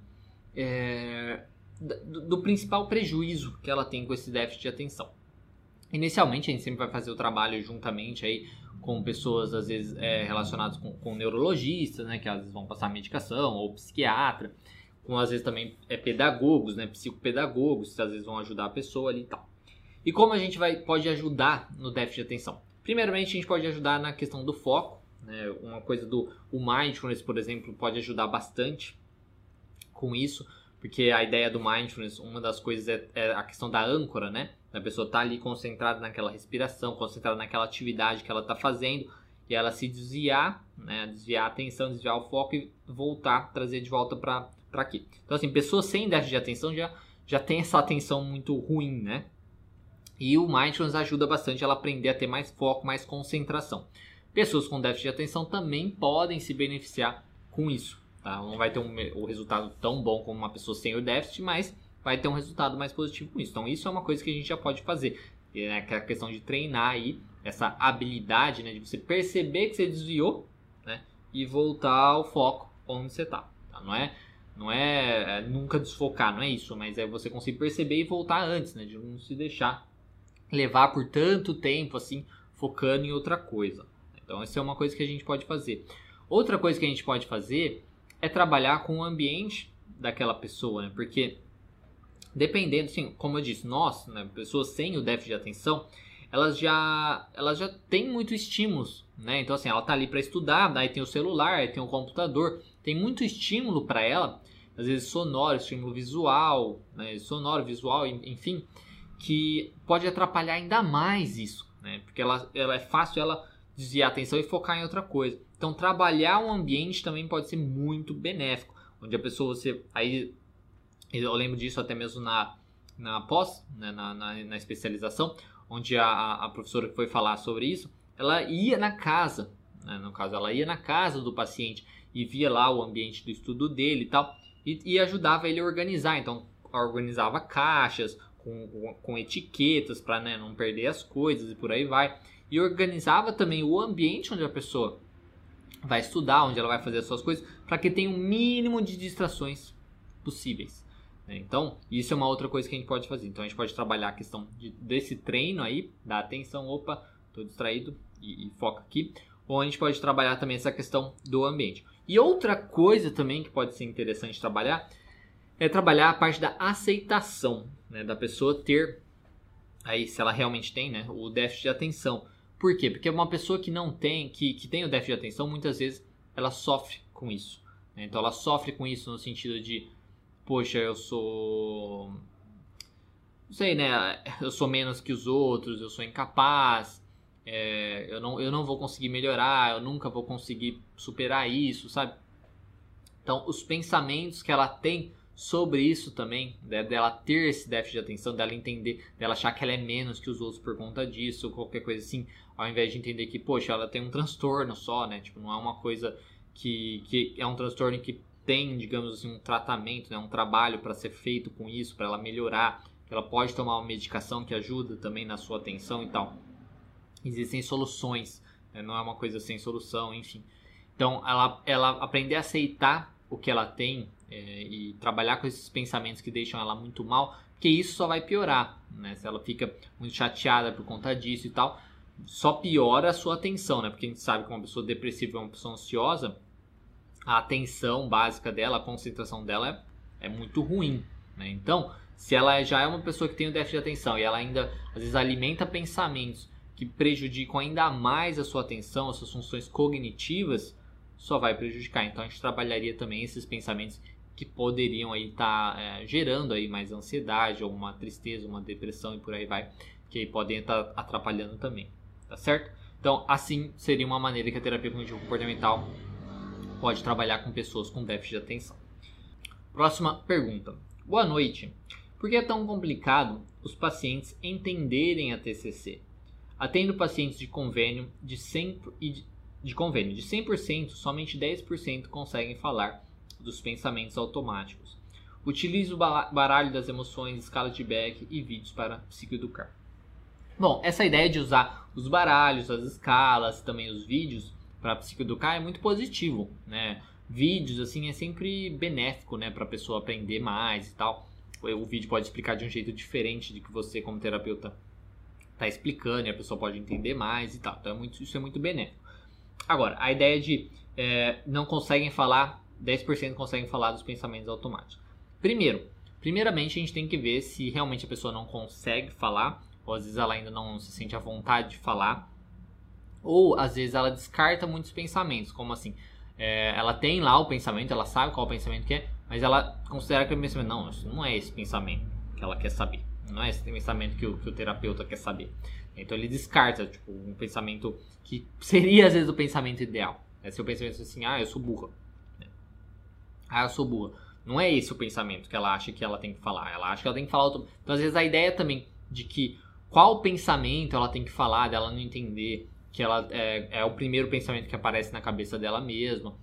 é, do, do principal prejuízo que ela tem com esse déficit de atenção. Inicialmente a gente sempre vai fazer o trabalho juntamente aí com pessoas às vezes é, relacionadas com, com, neurologistas, né, que às vezes vão passar medicação, ou psiquiatra, com às vezes também é, pedagogos, né, psicopedagogos, que às vezes vão ajudar a pessoa ali e tal. E como a gente vai, pode ajudar no déficit de atenção? Primeiramente a gente pode ajudar na questão do foco, né, uma coisa do o mindfulness, por exemplo, pode ajudar bastante com isso, porque a ideia do mindfulness, uma das coisas é, é a questão da âncora, né? A pessoa está ali concentrada naquela respiração, concentrada naquela atividade que ela está fazendo e ela se desviar, né, desviar a atenção, desviar o foco e voltar, trazer de volta para quê? Então, assim, pessoas sem déficit de atenção já, já tem essa atenção muito ruim, né? E o Mindfulness ajuda bastante ela a aprender a ter mais foco, mais concentração. Pessoas com déficit de atenção também podem se beneficiar com isso. Tá? Não vai ter um, um resultado tão bom como uma pessoa sem o déficit, mas vai ter um resultado mais positivo com isso. Então, isso é uma coisa que a gente já pode fazer. É a questão de treinar aí essa habilidade né, de você perceber que você desviou né, e voltar ao foco onde você está. Tá? Não é não é, é, nunca desfocar, não é isso, mas é você conseguir perceber e voltar antes, né? De não se deixar levar por tanto tempo assim, focando em outra coisa. Então, essa é uma coisa que a gente pode fazer. Outra coisa que a gente pode fazer é trabalhar com o ambiente daquela pessoa, né? Porque dependendo, assim, como eu disse, nós, né, pessoas sem o déficit de atenção, elas já elas já têm muito estímulos, né? Então assim, ela tá ali para estudar, daí tem o celular, aí tem o computador, tem muito estímulo para ela às vezes sonoro, estímulo visual, né, sonoro, visual, enfim, que pode atrapalhar ainda mais isso, né, porque ela, ela é fácil ela desviar a atenção e focar em outra coisa. Então, trabalhar um ambiente também pode ser muito benéfico, onde a pessoa você aí eu lembro disso até mesmo na na pós, né, na, na, na, especialização, onde a, a professora que foi falar sobre isso, ela ia na casa, né, no caso, ela ia na casa do paciente e via lá o ambiente do estudo dele e tal e, e ajudava ele a organizar. Então, organizava caixas com, com, etiquetas para né, não perder as coisas e por aí vai. E organizava também o ambiente onde a pessoa vai estudar, onde ela vai fazer as suas coisas, para que tenha o um mínimo de distrações possíveis. Né? Então, isso é uma outra coisa que a gente pode fazer. Então, a gente pode trabalhar a questão de, desse treino aí, da atenção, opa, estou distraído e, e foca aqui. Ou a gente pode trabalhar também essa questão do ambiente. E outra coisa também que pode ser interessante trabalhar é trabalhar a parte da aceitação, né, da pessoa ter aí se ela realmente tem, né, o déficit de atenção. Por quê? Porque uma pessoa que não tem, que, que tem o déficit de atenção, muitas vezes ela sofre com isso. Né? Então ela sofre com isso no sentido de, poxa, eu sou, não sei, né, eu sou menos que os outros, eu sou incapaz, é, eu, não, eu não vou conseguir melhorar, eu nunca vou conseguir superar isso, sabe? Então, os pensamentos que ela tem sobre isso também, né, dela ter esse déficit de atenção, dela entender, dela achar que ela é menos que os outros por conta disso, ou qualquer coisa assim, ao invés de entender que, poxa, ela tem um transtorno só, né? Tipo, não é uma coisa que, que é um transtorno que tem, digamos assim, um tratamento, né, um trabalho para ser feito com isso, para ela melhorar. Ela pode tomar uma medicação que ajuda também na sua atenção e tal existem soluções, né? não é uma coisa sem solução, enfim. Então, ela, ela aprender a aceitar o que ela tem é, e trabalhar com esses pensamentos que deixam ela muito mal, porque isso só vai piorar, né? Se ela fica muito chateada por conta disso e tal, só piora a sua atenção, né? Porque a gente sabe que uma pessoa depressiva é uma pessoa ansiosa, a atenção básica dela, a concentração dela é, é muito ruim, né? Então, se ela já é uma pessoa que tem o déficit de atenção e ela ainda às vezes alimenta pensamentos que prejudicam ainda mais a sua atenção, as suas funções cognitivas, só vai prejudicar. Então a gente trabalharia também esses pensamentos que poderiam aí estar tá, é, gerando aí mais ansiedade, ou uma tristeza, uma depressão e por aí vai, que aí podem estar tá atrapalhando também, tá certo? Então assim seria uma maneira que a terapia cognitiva comportamental pode trabalhar com pessoas com déficit de atenção. Próxima pergunta. Boa noite. Por que é tão complicado os pacientes entenderem a TCC? Atendo pacientes de convênio de 100 e de, de convênio de 100%, somente 10% conseguem falar dos pensamentos automáticos. Utilizo o baralho das emoções, escala de Beck e vídeos para psicoeducar. Bom, essa ideia de usar os baralhos, as escalas, também os vídeos para psicoeducar é muito positivo, né? Vídeos assim é sempre benéfico, né, para a pessoa aprender mais e tal. O vídeo pode explicar de um jeito diferente de que você como terapeuta tá explicando e a pessoa pode entender mais e tal. Então é muito, isso é muito benéfico. Agora, a ideia de é, não conseguem falar, 10% conseguem falar dos pensamentos automáticos. Primeiro, primeiramente a gente tem que ver se realmente a pessoa não consegue falar, ou às vezes ela ainda não se sente à vontade de falar, ou às vezes ela descarta muitos pensamentos, como assim, é, ela tem lá o pensamento, ela sabe qual o pensamento que é, mas ela considera que o pensamento, não, isso não é esse pensamento que ela quer saber. Não é esse pensamento que o, que o terapeuta quer saber. Então ele descarta tipo, um pensamento que seria às vezes o pensamento ideal. É se o pensamento assim, ah, eu sou burra. Ah, eu sou burra. Não é esse o pensamento que ela acha que ela tem que falar. Ela acha que ela tem que falar outro. Então, às vezes, a ideia também de que qual pensamento ela tem que falar, dela não entender que ela é, é o primeiro pensamento que aparece na cabeça dela mesma.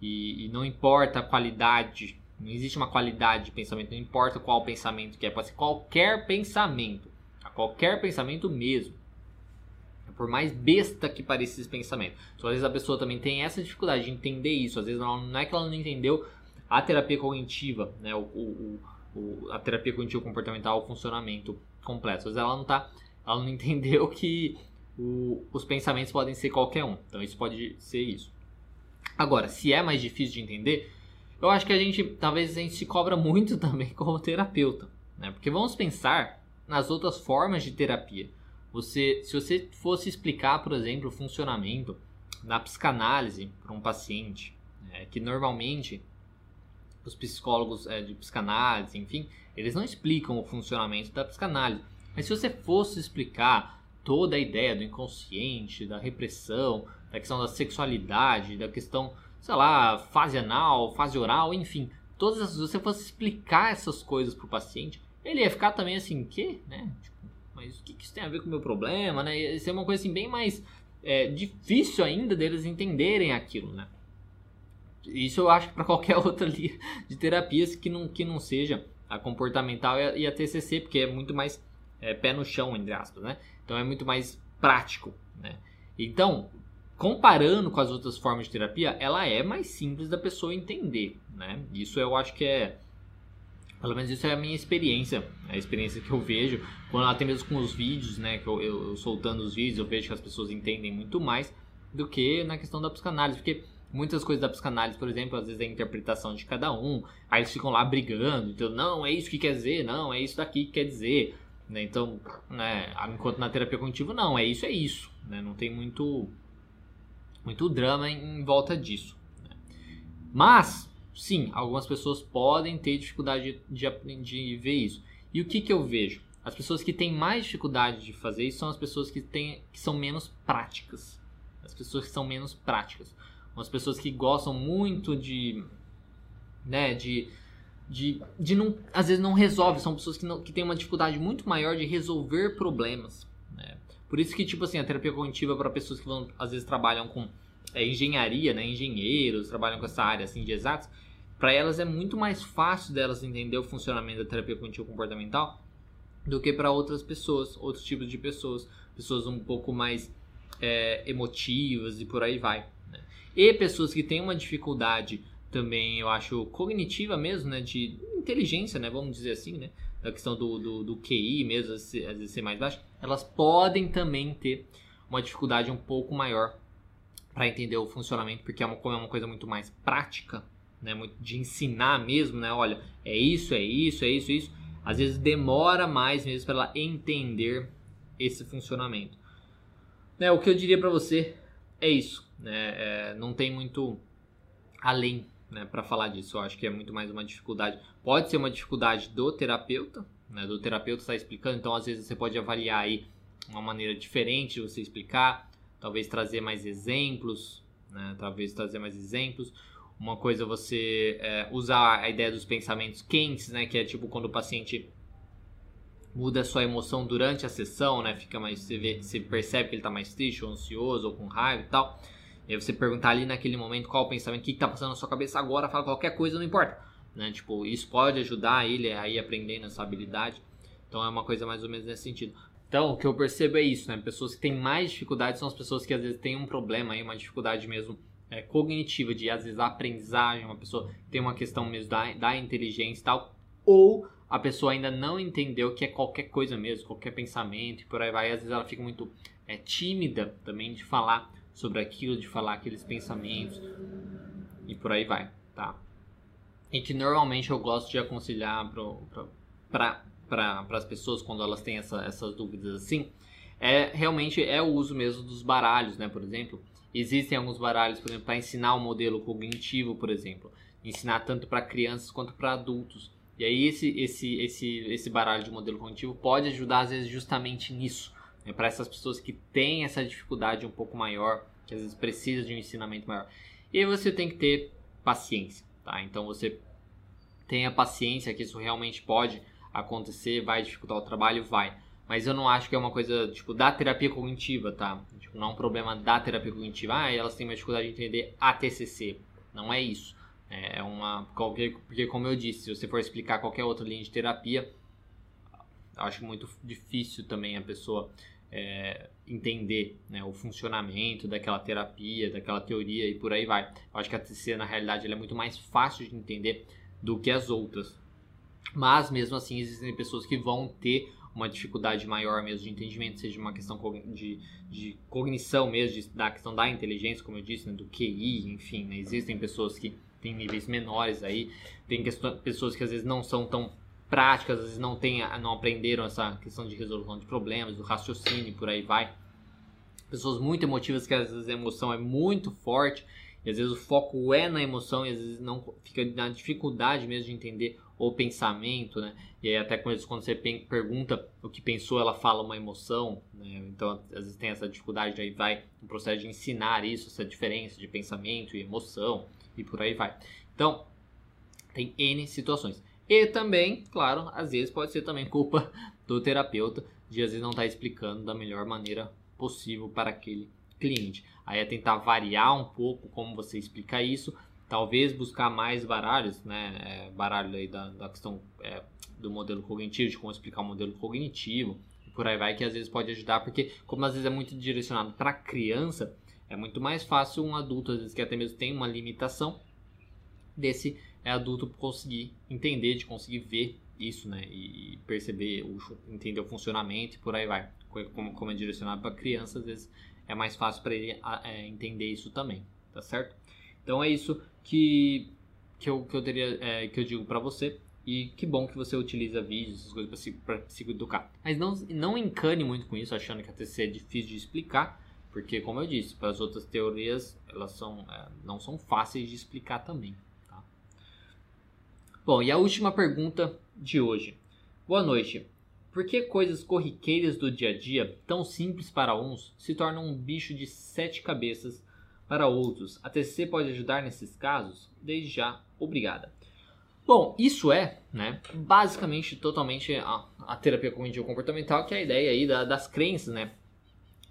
E, e, não importa a qualidade, não existe uma qualidade de pensamento, não importa qual pensamento que é, pode ser qualquer pensamento, qualquer pensamento mesmo. Por mais besta que pareça esse pensamento. Então, às vezes a pessoa também tem essa dificuldade de entender isso. Às vezes não é que ela não entendeu a terapia cognitiva, né? o, o, o a terapia cognitivo comportamental, o funcionamento completo. Às vezes ela não tá, ela não entendeu que o, os pensamentos podem ser qualquer um. Então isso pode ser isso. Agora, se é mais difícil de entender, eu acho que a gente talvez a gente se cobra muito também como terapeuta, né? Porque vamos pensar nas outras formas de terapia. Você, se você fosse explicar, por exemplo, o funcionamento da psicanálise para um paciente, é, que normalmente os psicólogos é, de psicanálise, enfim, eles não explicam o funcionamento da psicanálise. Mas se você fosse explicar toda a ideia do inconsciente, da repressão, da questão da sexualidade, da questão, sei lá, fase anal, fase oral, enfim, todas essas, se você fosse explicar essas coisas para o paciente, ele ia ficar também assim, que, né? Tipo, mas o que, isso tem a ver com o meu problema, né? Ia ser uma coisa assim bem mais é, difícil ainda deles entenderem aquilo, né? Isso eu acho que para qualquer outra linha de terapias que não, que não seja a comportamental e a, TCC, porque é muito mais é, pé no chão, entre aspas, né? Então é muito mais prático, né? Então, comparando com as outras formas de terapia, ela é mais simples da pessoa entender, né? Isso eu acho que é pelo menos isso é a minha experiência, a experiência que eu vejo, quando até mesmo com os vídeos, né, que eu, eu, soltando os vídeos, eu vejo que as pessoas entendem muito mais do que na questão da psicanálise, porque muitas coisas da psicanálise, por exemplo, às vezes é a interpretação de cada um, aí eles ficam lá brigando, então, não, é isso que quer dizer, não, é isso daqui que quer dizer, né, então, né, enquanto na terapia cognitiva, não, é isso, é isso, né, não tem muito, muito drama em, em volta disso. Né. Mas, sim, algumas pessoas podem ter dificuldade de, de, de ver isso. E o que, que eu vejo? As pessoas que têm mais dificuldade de fazer isso são as pessoas que, têm, que são menos práticas. As pessoas que são menos práticas. As pessoas que gostam muito de. Né, de. De, de não, às vezes não resolve, são pessoas que, não, que têm uma dificuldade muito maior de resolver problemas. Né? Por isso que, tipo assim, a terapia cognitiva para pessoas que vão, às vezes trabalham com é, engenharia, né? engenheiros, trabalham com essa área assim, de exatos, para elas é muito mais fácil delas entender o funcionamento da terapia cognitivo comportamental do que para outras pessoas, outros tipos de pessoas, pessoas um pouco mais é, emotivas e por aí vai. E pessoas que têm uma dificuldade também, eu acho, cognitiva mesmo, né, de inteligência, né, vamos dizer assim, né, da questão do, do, do QI mesmo, às vezes ser mais baixo, elas podem também ter uma dificuldade um pouco maior para entender o funcionamento, porque é uma, é uma coisa muito mais prática, né, de ensinar mesmo, né, olha, é isso, é isso, é isso, é isso, às vezes demora mais mesmo para ela entender esse funcionamento. Né, o que eu diria para você é isso, né, é, não tem muito além né, para falar disso. Eu acho que é muito mais uma dificuldade. Pode ser uma dificuldade do terapeuta, né, do terapeuta estar explicando. Então, às vezes você pode avaliar aí uma maneira diferente de você explicar, talvez trazer mais exemplos, né, talvez trazer mais exemplos. Uma coisa é você é, usar a ideia dos pensamentos quentes, né? Que é tipo quando o paciente muda a sua emoção durante a sessão, né? Fica mais, você, vê, você percebe que ele está mais triste, ou ansioso, ou com raiva e tal. E aí você perguntar ali naquele momento qual o pensamento, o que está passando na sua cabeça agora, fala qualquer coisa, não importa. Né? Tipo, isso pode ajudar ele a ir aprendendo essa habilidade. Então é uma coisa mais ou menos nesse sentido. Então, o que eu percebo é isso, né? Pessoas que têm mais dificuldade são as pessoas que às vezes têm um problema aí, uma dificuldade mesmo é, cognitiva, de às vezes aprendizagem, uma pessoa tem uma questão mesmo da, da inteligência e tal, ou a pessoa ainda não entendeu que é qualquer coisa mesmo, qualquer pensamento e por aí vai, às vezes ela fica muito é, tímida também de falar sobre aquilo, de falar aqueles pensamentos e por aí vai, tá? E que normalmente eu gosto de aconselhar para pra, as pessoas quando elas têm essa, essas dúvidas assim, é realmente é o uso mesmo dos baralhos, né? Por exemplo, Existem alguns baralhos, por exemplo, para ensinar o modelo cognitivo, por exemplo, ensinar tanto para crianças quanto para adultos. E aí esse, esse, esse, esse baralho de modelo cognitivo pode ajudar às vezes justamente nisso, né? para essas pessoas que têm essa dificuldade um pouco maior, que às vezes precisa de um ensinamento maior. E você tem que ter paciência, tá? Então você tenha paciência que isso realmente pode acontecer, vai dificultar o trabalho, vai. Mas eu não acho que é uma coisa, tipo, da terapia cognitiva, tá? Tipo, não é um problema da terapia cognitiva. Ah, elas têm uma dificuldade de entender a TCC. Não é isso. É uma... Porque, como eu disse, se você for explicar qualquer outra linha de terapia, acho muito difícil também a pessoa é, entender né, o funcionamento daquela terapia, daquela teoria e por aí vai. Eu acho que a TCC, na realidade, é muito mais fácil de entender do que as outras. Mas, mesmo assim, existem pessoas que vão ter uma dificuldade maior mesmo de entendimento, seja uma questão de, de cognição mesmo, de, da questão da inteligência, como eu disse, né, do QI, enfim, né, existem pessoas que têm níveis menores aí, tem questão, pessoas que às vezes não são tão práticas, às vezes não, tem, não aprenderam essa questão de resolução de problemas, do raciocínio, por aí vai. Pessoas muito emotivas que às vezes a emoção é muito forte e às vezes o foco é na emoção e às vezes não fica na dificuldade mesmo de entender o pensamento, né? E aí até quando você pergunta o que pensou, ela fala uma emoção, né? Então às vezes tem essa dificuldade, aí vai no processo de ensinar isso, essa diferença de pensamento e emoção e por aí vai. Então tem N situações. E também, claro, às vezes pode ser também culpa do terapeuta de às vezes não estar tá explicando da melhor maneira possível para aquele cliente. Aí é tentar variar um pouco como você explica isso, talvez buscar mais baralhos, né? É, baralho aí da, da questão é, do modelo cognitivo, de como explicar o modelo cognitivo, e por aí vai, que às vezes pode ajudar, porque como às vezes é muito direcionado para criança, é muito mais fácil um adulto, às vezes que até mesmo tem uma limitação, desse adulto conseguir entender, de conseguir ver isso, né? E perceber, entender o funcionamento e por aí vai. Como, é direcionado para criança, às vezes é mais fácil para ele é, entender isso também, tá certo? Então é isso que, que, eu, que eu teria, é, que eu digo para você. E que bom que você utiliza vídeos, essas coisas para se, educar. Mas não, não encane muito com isso, achando que a TCC é difícil de explicar, porque, como eu disse, para as outras teorias, elas são, é, não são fáceis de explicar também. Bom, e a última pergunta de hoje. Boa noite. Por que coisas corriqueiras do dia a dia, tão simples para uns, se tornam um bicho de sete cabeças para outros? A TCC pode ajudar nesses casos? Desde já, obrigada. Bom, isso é, né, basicamente totalmente a, a terapia cognitivo comportamental, que é a ideia aí da, das crenças, né?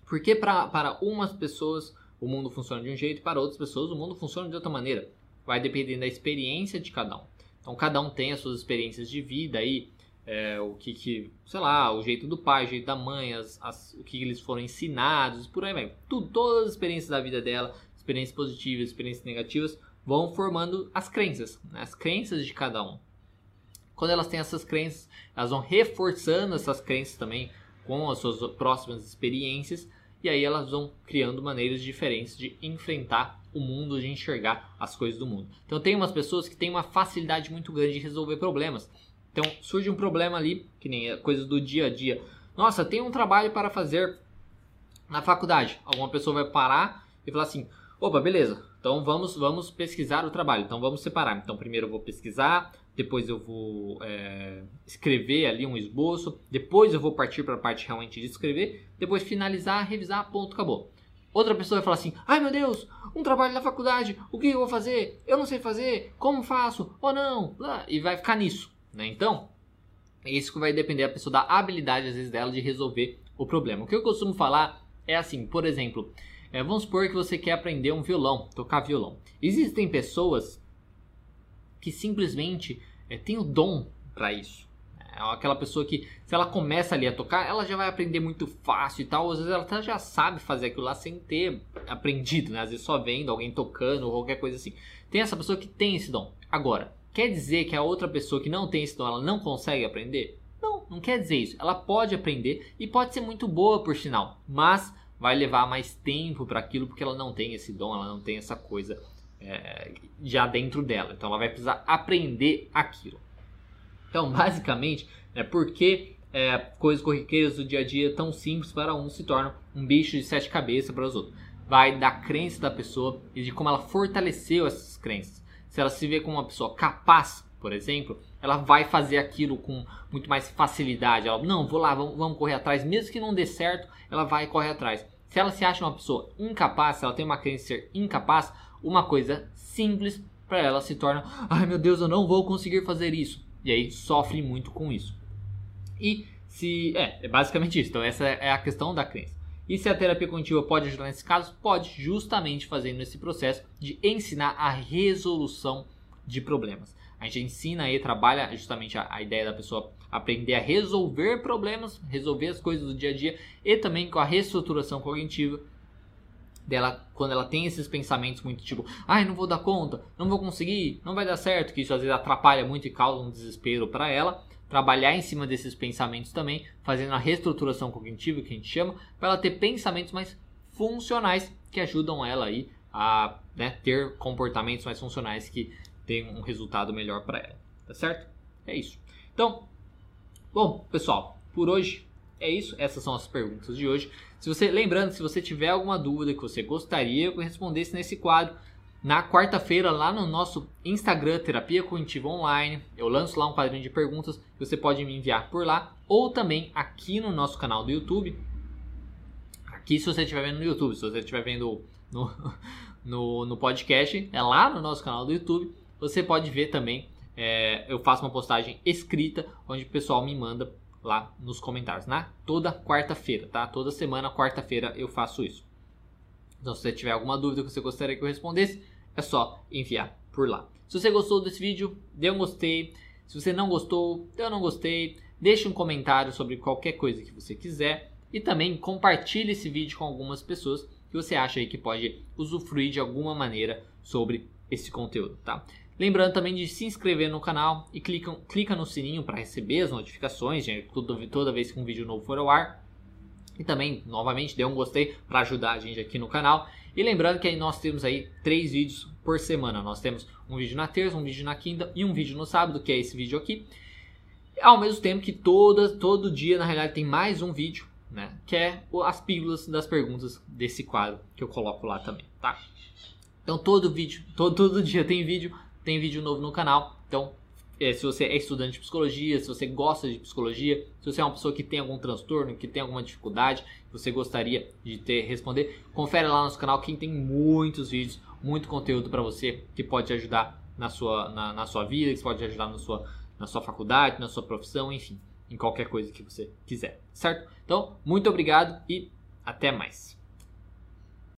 Porque pra, para umas pessoas o mundo funciona de um jeito, para outras pessoas o mundo funciona de outra maneira. Vai dependendo da experiência de cada um. Então cada um tem as suas experiências de vida aí, é, o que, que, sei lá, o jeito do pai, o jeito da mãe, as, as, o que eles foram ensinados, por aí vai. Tudo, todas as experiências da vida dela, experiências positivas, experiências negativas, vão formando as crenças, né? as crenças de cada um. Quando elas têm essas crenças, elas vão reforçando essas crenças também com as suas próximas experiências e aí elas vão criando maneiras diferentes de enfrentar o mundo, de enxergar as coisas do mundo. Então tem umas pessoas que têm uma facilidade muito grande de resolver problemas. Então surge um problema ali, que nem coisas do dia a dia. Nossa, tem um trabalho para fazer na faculdade. Alguma pessoa vai parar e falar assim: opa, beleza, então vamos, vamos pesquisar o trabalho. Então vamos separar. Então primeiro eu vou pesquisar, depois eu vou é, escrever ali um esboço, depois eu vou partir para a parte realmente de escrever, depois finalizar, revisar, ponto, acabou. Outra pessoa vai falar assim: ai meu Deus, um trabalho na faculdade, o que eu vou fazer? Eu não sei fazer, como faço? Ou não? E vai ficar nisso. Né? Então, isso vai depender da pessoa da habilidade, às vezes, dela de resolver o problema. O que eu costumo falar é assim, por exemplo, é, vamos supor que você quer aprender um violão, tocar violão. Existem pessoas que simplesmente é, têm o dom para isso. É aquela pessoa que, se ela começa ali a tocar, ela já vai aprender muito fácil e tal. Às vezes ela já sabe fazer aquilo lá sem ter aprendido, né? Às vezes só vendo alguém tocando ou qualquer coisa assim. Tem essa pessoa que tem esse dom. Agora, Quer dizer que a outra pessoa que não tem esse dom, ela não consegue aprender? Não, não quer dizer isso. Ela pode aprender e pode ser muito boa por sinal, mas vai levar mais tempo para aquilo porque ela não tem esse dom, ela não tem essa coisa é, já dentro dela. Então ela vai precisar aprender aquilo. Então, basicamente, é porque é, coisas corriqueiras do dia a dia tão simples para um se tornam um bicho de sete cabeças para os outros. Vai da crença da pessoa e de como ela fortaleceu essas crenças se ela se vê como uma pessoa capaz, por exemplo, ela vai fazer aquilo com muito mais facilidade. Ela, não, vou lá, vamos, vamos correr atrás, mesmo que não dê certo, ela vai correr atrás. Se ela se acha uma pessoa incapaz, se ela tem uma crença de ser incapaz, uma coisa simples para ela se torna, ai meu Deus, eu não vou conseguir fazer isso. E aí sofre muito com isso. E se é, é basicamente isso. Então essa é a questão da crença. E se a terapia cognitiva pode ajudar nesse caso? Pode, justamente fazendo esse processo de ensinar a resolução de problemas. A gente ensina e trabalha justamente a, a, ideia da pessoa aprender a resolver problemas, resolver as coisas do dia a dia e também com a reestruturação cognitiva dela quando ela tem esses pensamentos muito tipo, ai, não vou dar conta, não vou conseguir, não vai dar certo, que isso às vezes atrapalha muito e causa um desespero para ela. Trabalhar em cima desses pensamentos também, fazendo a reestruturação cognitiva que a gente chama, para ela ter pensamentos mais funcionais que ajudam ela aí a né, ter comportamentos mais funcionais que tenham um resultado melhor para ela, tá certo? É isso. Então, bom, pessoal, por hoje é isso. Essas são as perguntas de hoje. Se você, lembrando, se você tiver alguma dúvida que você gostaria que eu respondesse nesse quadro, na quarta-feira lá no nosso Instagram Terapia Cognitiva Online, eu lanço lá um quadrinho de perguntas que você pode me enviar por lá ou também aqui no nosso canal do YouTube. Aqui se você estiver vendo no YouTube, se você estiver vendo no, no, no, podcast, é lá no nosso canal do YouTube. Você pode ver também, é, eu faço uma postagem escrita onde o pessoal me manda lá nos comentários, na toda quarta-feira, tá? Toda semana, quarta-feira eu faço isso. Então, se você tiver alguma dúvida que você gostaria que eu respondesse, é só enviar por lá. Se você gostou desse vídeo, dê um gostei. Se você não gostou, um não gostei. Deixe um comentário sobre qualquer coisa que você quiser. E também compartilhe esse vídeo com algumas pessoas que você acha aí que pode usufruir de alguma maneira sobre esse conteúdo, tá? Lembrando também de se inscrever no canal e clica, clica no sininho para receber as notificações gente, toda, toda vez que um vídeo novo for ao ar. E também, novamente, dê um gostei para ajudar a gente aqui no canal. E lembrando que nós temos aí três vídeos por semana. Nós temos um vídeo na terça, um vídeo na quinta e um vídeo no sábado, que é esse vídeo aqui. Ao mesmo tempo que toda, todo dia, na realidade, tem mais um vídeo, né? Que é as pílulas das perguntas desse quadro que eu coloco lá também, tá? Então todo vídeo, todo, todo dia tem vídeo tem vídeo novo no canal. Então, é, se você é estudante de psicologia, se você gosta de psicologia, se você é uma pessoa que tem algum transtorno, que tem alguma dificuldade, você gostaria de ter responder, confere lá no nosso canal que tem muitos vídeos, muito conteúdo para você que pode te ajudar na sua, na, na, sua vida, que pode te ajudar na sua, na sua faculdade, na sua profissão, enfim, em qualquer coisa que você quiser, certo? Então, muito obrigado e até mais.